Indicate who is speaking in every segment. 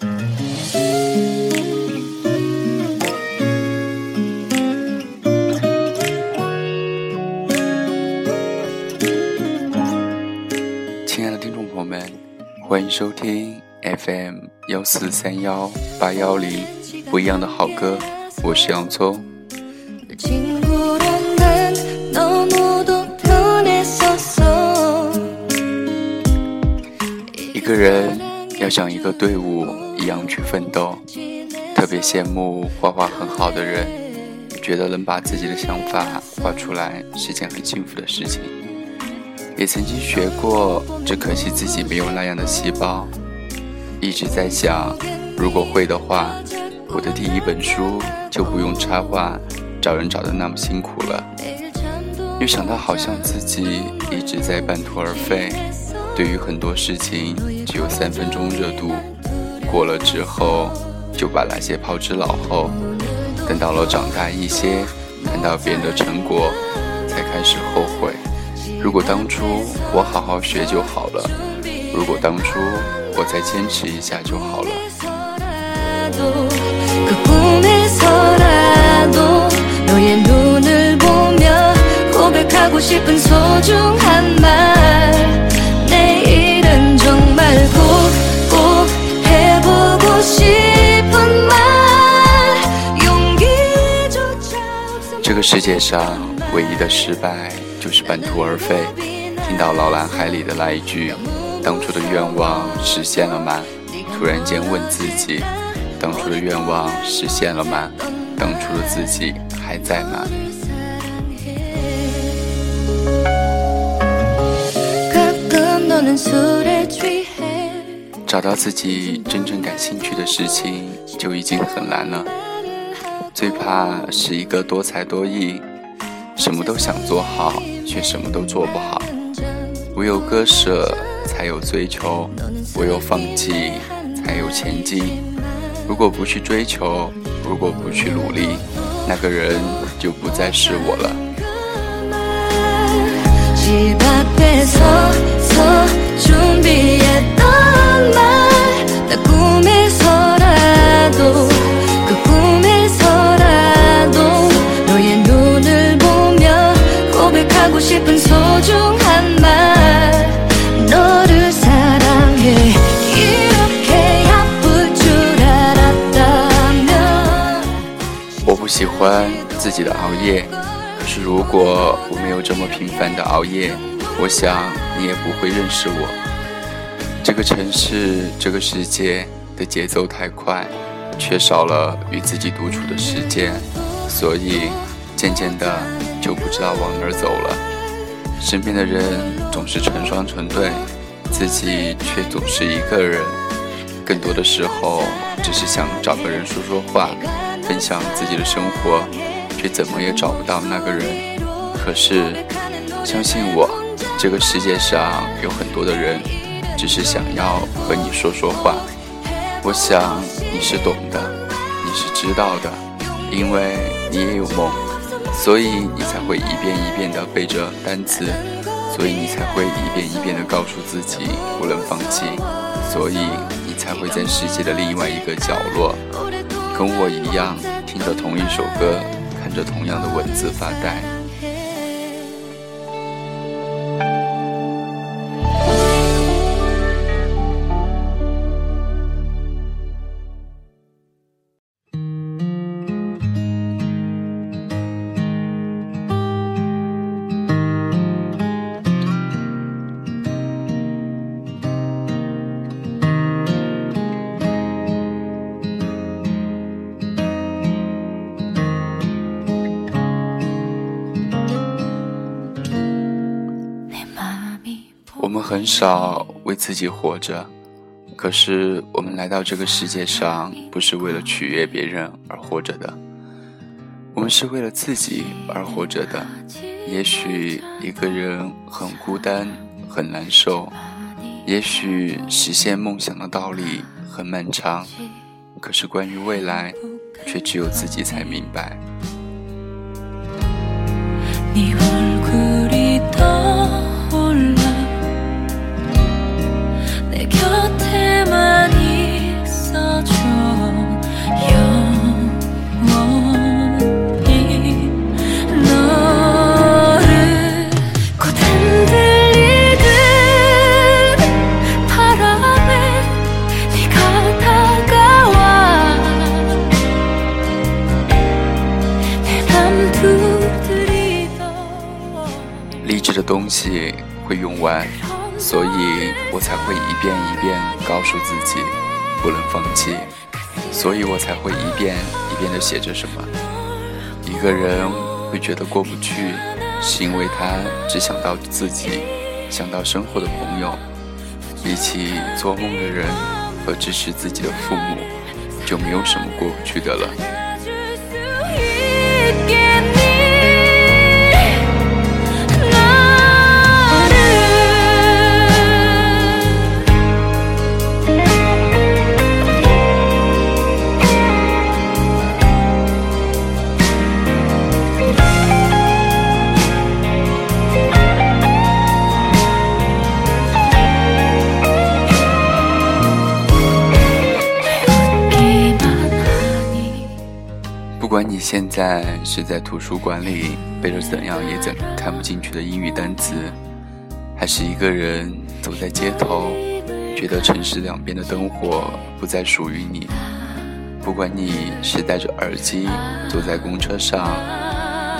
Speaker 1: 亲爱的听众朋友们，欢迎收听 FM 幺四三幺八幺零不一样的好歌，我是洋葱。一个人要像一个队伍一样去奋斗，特别羡慕画画很好的人，觉得能把自己的想法画出来是件很幸福的事情。也曾经学过，只可惜自己没有那样的细胞。一直在想，如果会的话，我的第一本书就不用插画，找人找的那么辛苦了。又想到好像自己一直在半途而废，对于很多事情只有三分钟热度，过了之后就把那些抛之脑后。等到了长大一些，看到别人的成果，才开始后悔。如果当初我好好学就好了，如果当初我再坚持一下就好了。个世界上唯一的失败。就是半途而废。听到老蓝海里的那一句：“当初的愿望实现了吗？”突然间问自己：“当初的愿望实现了吗？当初的自己还在吗？”找到自己真正感兴趣的事情就已经很难了，最怕是一个多才多艺。什么都想做好，却什么都做不好。唯有割舍，才有追求；唯有放弃，才有前进。如果不去追求，如果不去努力，那个人就不再是我了。我不喜欢自己的熬夜，可是如果我没有这么频繁的熬夜，我想你也不会认识我。这个城市，这个世界的节奏太快，缺少了与自己独处的时间，所以渐渐的就不知道往哪儿走了。身边的人总是成双成对，自己却总是一个人。更多的时候，只是想找个人说说话，分享自己的生活，却怎么也找不到那个人。可是，相信我，这个世界上有很多的人，只是想要和你说说话。我想你是懂的，你是知道的，因为你也有梦。所以你才会一遍一遍的背着单词，所以你才会一遍一遍的告诉自己不能放弃，所以你才会在世界的另外一个角落，跟我一样听着同一首歌，看着同样的文字发呆。我们很少为自己活着，可是我们来到这个世界上，不是为了取悦别人而活着的，我们是为了自己而活着的。也许一个人很孤单，很难受；也许实现梦想的道理很漫长，可是关于未来，却只有自己才明白。才会一遍一遍告诉自己不能放弃，所以我才会一遍一遍的写着什么。一个人会觉得过不去，是因为他只想到自己，想到身后的朋友，比起做梦的人和支持自己的父母，就没有什么过不去的了。现在是在图书馆里背着怎样也怎看不进去的英语单词，还是一个人走在街头，觉得城市两边的灯火不再属于你？不管你是戴着耳机坐在公车上，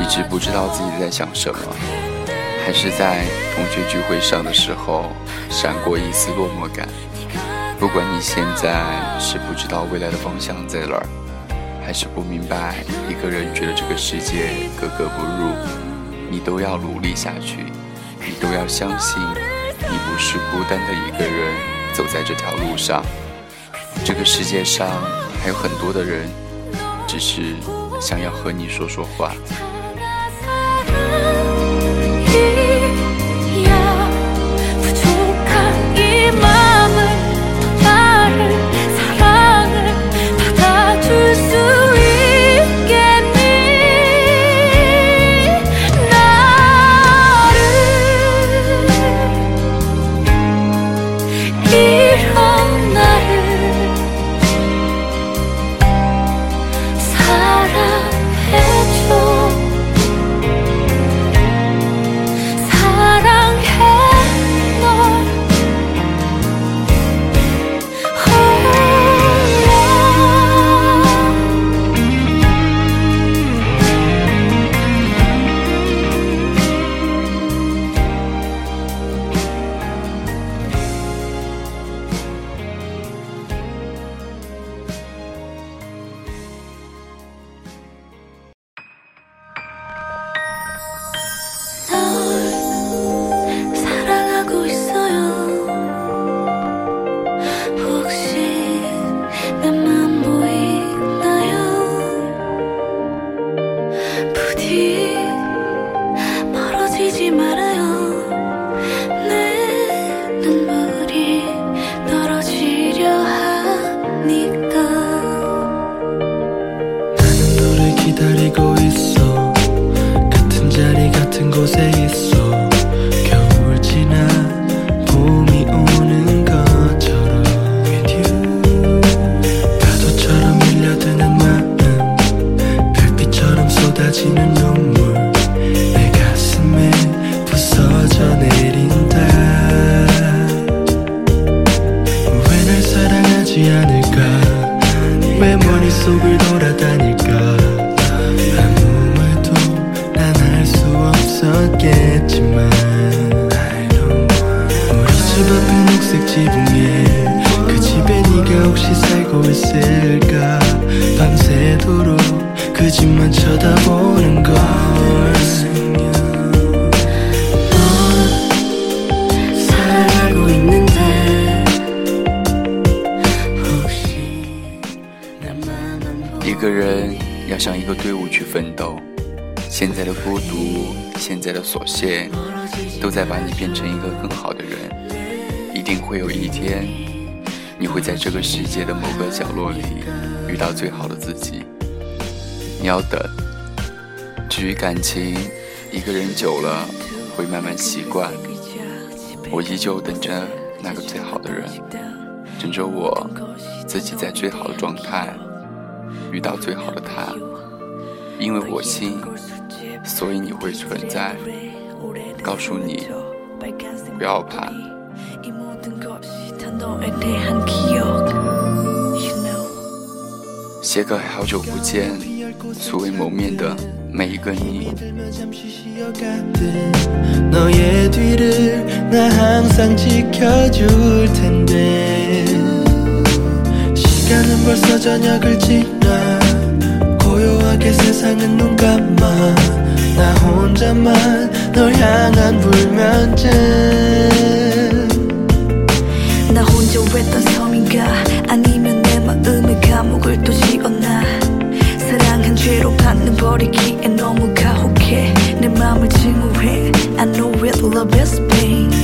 Speaker 1: 一直不知道自己在想什么，还是在同学聚会上的时候闪过一丝落寞感？不管你现在是不知道未来的方向在哪儿。还是不明白，一个人觉得这个世界格格不入，你都要努力下去，你都要相信，你不是孤单的一个人走在这条路上。这个世界上还有很多的人，只是想要和你说说话。一个人要向一个队伍去奋斗，现在的孤独，现在的琐屑，都在把你变成一个更好的人。一定会有一天，你会在这个世界的某个角落里遇到最好的自己。你要等。至于感情，一个人久了会慢慢习惯。我依旧等着那个最好的人，等着我自己在最好的状态。遇到最好的他，因为我心，所以你会存在。告诉你，不要怕。写个好久不见、素未谋面的。每一个你。
Speaker 2: 시간은 벌써 저녁을 지나. 고요하게 세상은 눈 감아. 나 혼자만 널 향한 불면증.
Speaker 3: 나 혼자 외딴 섬인가? 아니면 내 마음의 감옥을 또 지었나 사랑한 죄로 받는 버리기에 너무 가혹해. 내 맘을 증오해. I know it love is pain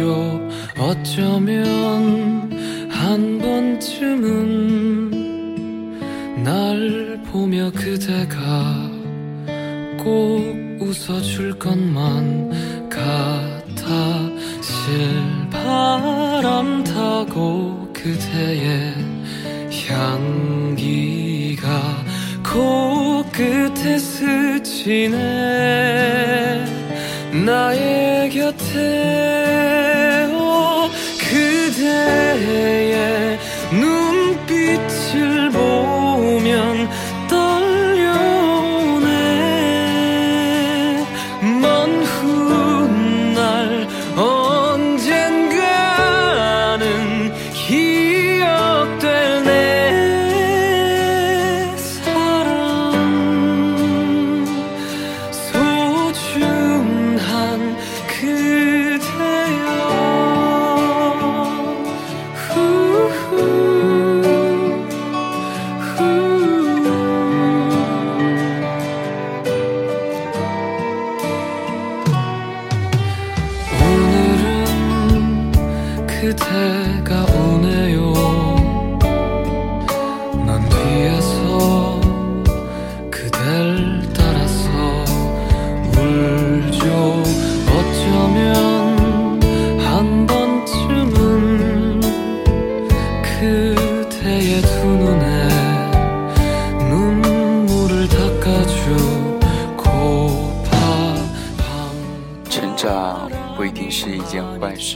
Speaker 4: 웃죠. 어쩌면 한 번쯤은 날 보며 그대가 꼭 웃어줄 것만 같아 실바람 타고 그대의 향기가 코끝에 스치네. 나의 곁에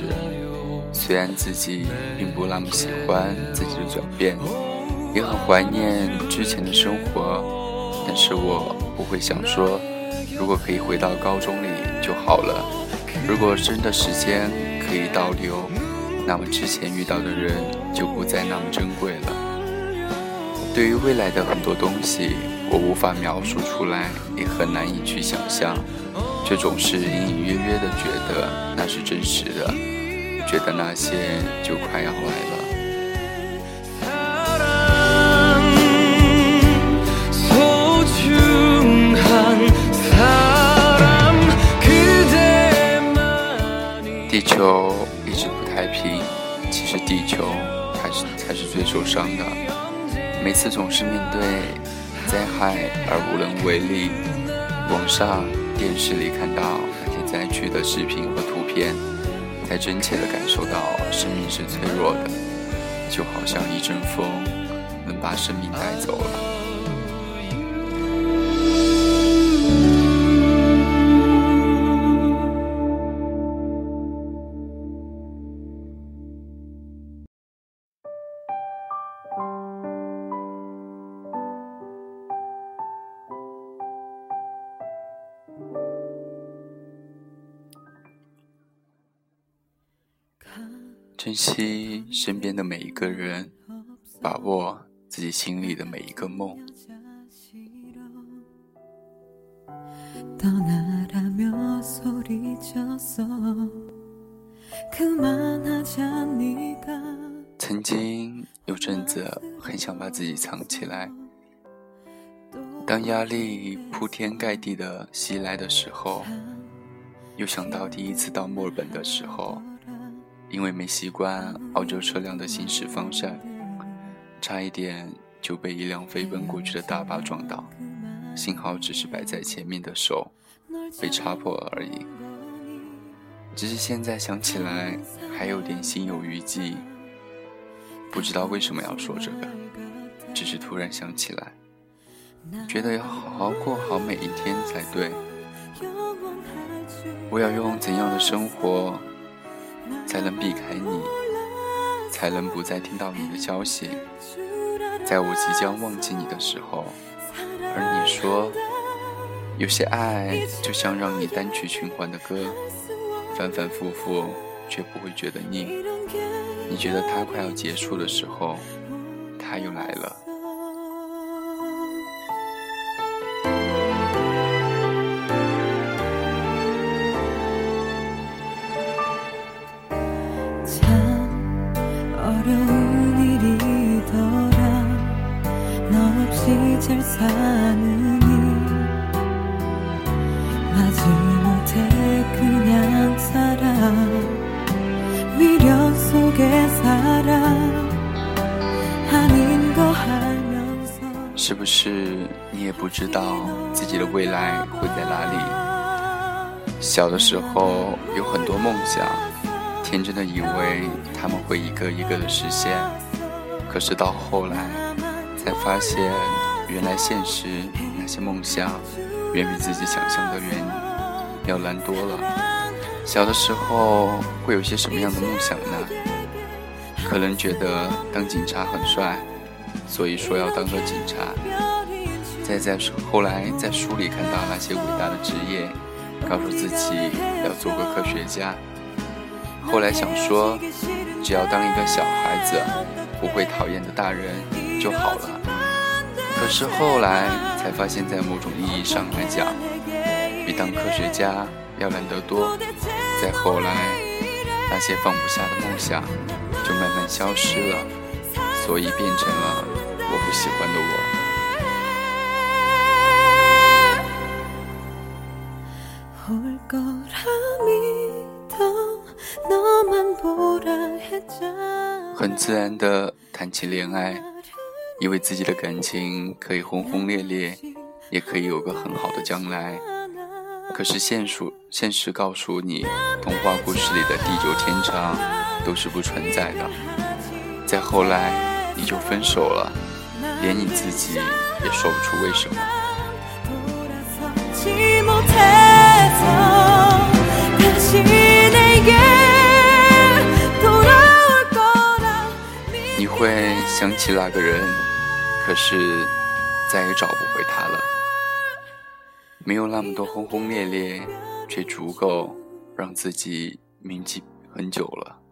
Speaker 1: 件坏事，虽然自己并不那么喜欢自己的转变，也很怀念之前的生活，但是我不会想说，如果可以回到高中里就好了。如果真的时间可以倒流，那么之前遇到的人就不再那么珍贵了。对于未来的很多东西，我无法描述出来，也很难以去想象，却总是隐隐约约的觉得那是真实的，觉得那些就快要来了。地球一直不太平，其实地球还是才是最受伤的。每次总是面对灾害而无能为力，网上电视里看到那些灾区的视频和图片，才真切地感受到生命是脆弱的，就好像一阵风能把生命带走了。珍惜身边的每一个人把握自己心里的每一个梦。曾经有阵子很想把自己藏起来当压力铺天盖地的袭来的时候又想到第一次到墨尔本的时候因为没习惯澳洲车辆的行驶方向，差一点就被一辆飞奔过去的大巴撞倒，幸好只是摆在前面的手被插破了而已。只是现在想起来，还有点心有余悸。不知道为什么要说这个，只是突然想起来，觉得要好好过好每一天才对。我要用怎样的生活，才能避开你，才能不再听到你的消息？在我即将忘记你的时候，而你说，有些爱就像让你单曲循环的歌，反反复复却不会觉得腻。你觉得它快要结束的时候，它又来了。是不是你也不知道自己的未来会在哪里？小的时候有很多梦想，天真的以为他们会一个一个的实现，可是到后来才发现，原来现实那些梦想远比自己想象的远要难多了。小的时候会有些什么样的梦想呢？可能觉得当警察很帅，所以说要当个警察。再在后来在书里看到那些伟大的职业，告诉自己要做个科学家。后来想说，只要当一个小孩子，不会讨厌的大人就好了。可是后来才发现，在某种意义上来讲，比当科学家要难得多。再后来，那些放不下的梦想就慢慢消失了，所以变成了我不喜欢的我。很自然的谈起恋爱以为自己的感情可以轰轰烈烈也可以有个很好的将来。可是现实现实告诉你童话故事里的地久天长都是不存在的。再后来你就分手了，连你自己也说不出为什么。你会想起那个人，可是再也找不回他了。没有那么多轰轰烈烈，却足够让自己铭记很久了。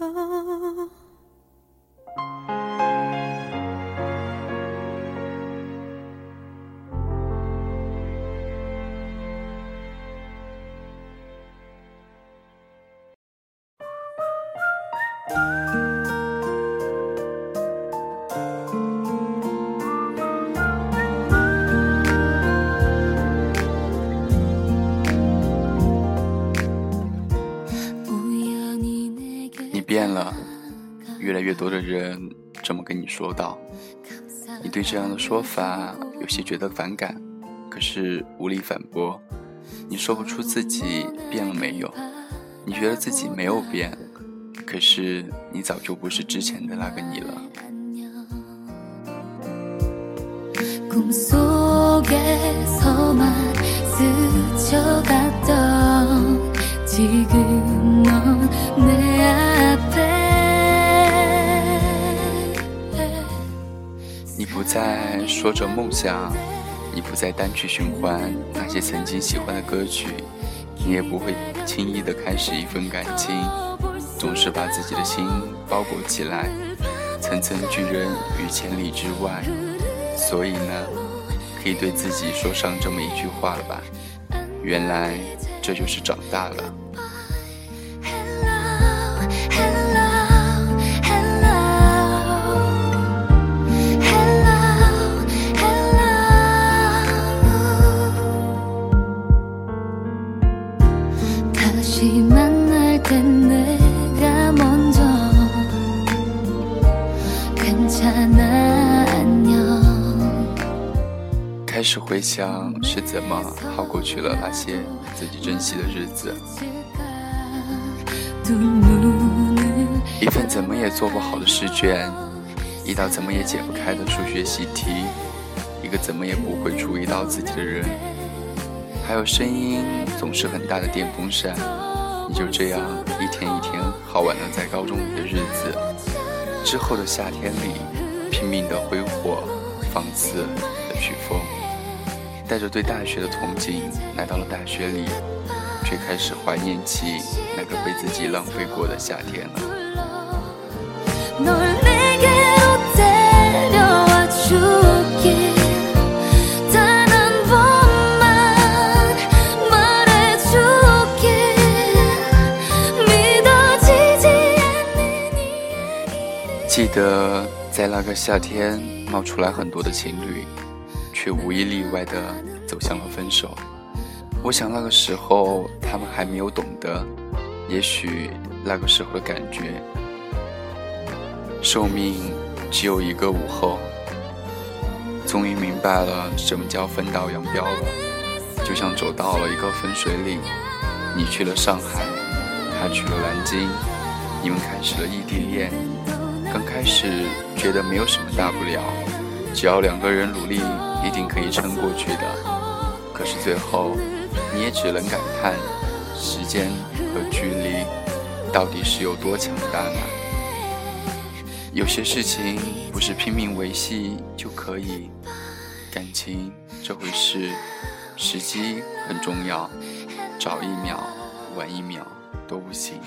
Speaker 5: 알
Speaker 1: 越多的人这么跟你说道。你对这样的说法有些觉得反感，可是无力反驳。你说不出自己变了没有，你觉得自己没有变，可是你早就不是之前的那个你了。你不再说着梦想，你不再单曲循环那些曾经喜欢的歌曲，你也不会轻易的开始一份感情，总是把自己的心包裹起来，层层拒人于千里之外。所以呢，可以对自己说上这么一句话了吧？原来这就是长大了。开始回想是怎么熬过去了那些自己珍惜的日子，一份怎么也做不好的试卷，一道怎么也解不开的数学习题，一个怎么也不会注意到自己的人，还有声音总是很大的电风扇，你就这样一天一天耗完了在高中的日子，之后的夏天里拼命的挥霍，放肆的去疯。带着对大学的憧憬来到了大学里，却开始怀念起那个被自己浪费过的夏天了。得在那个夏天，冒出来很多的情侣。却无一例外的走向了分手。我想那个时候他们还没有懂得，也许那个时候的感觉，寿命只有一个午后。终于明白了什么叫分道扬镳了，就像走到了一个分水岭，你去了上海，他去了南京，你们开始了异地恋。刚开始觉得没有什么大不了，只要两个人努力。一定可以撑过去的，可是最后，你也只能感叹，时间和距离到底是有多强大呢？有些事情不是拼命维系就可以，感情这回事，时机很重要，早一秒晚一秒都不行。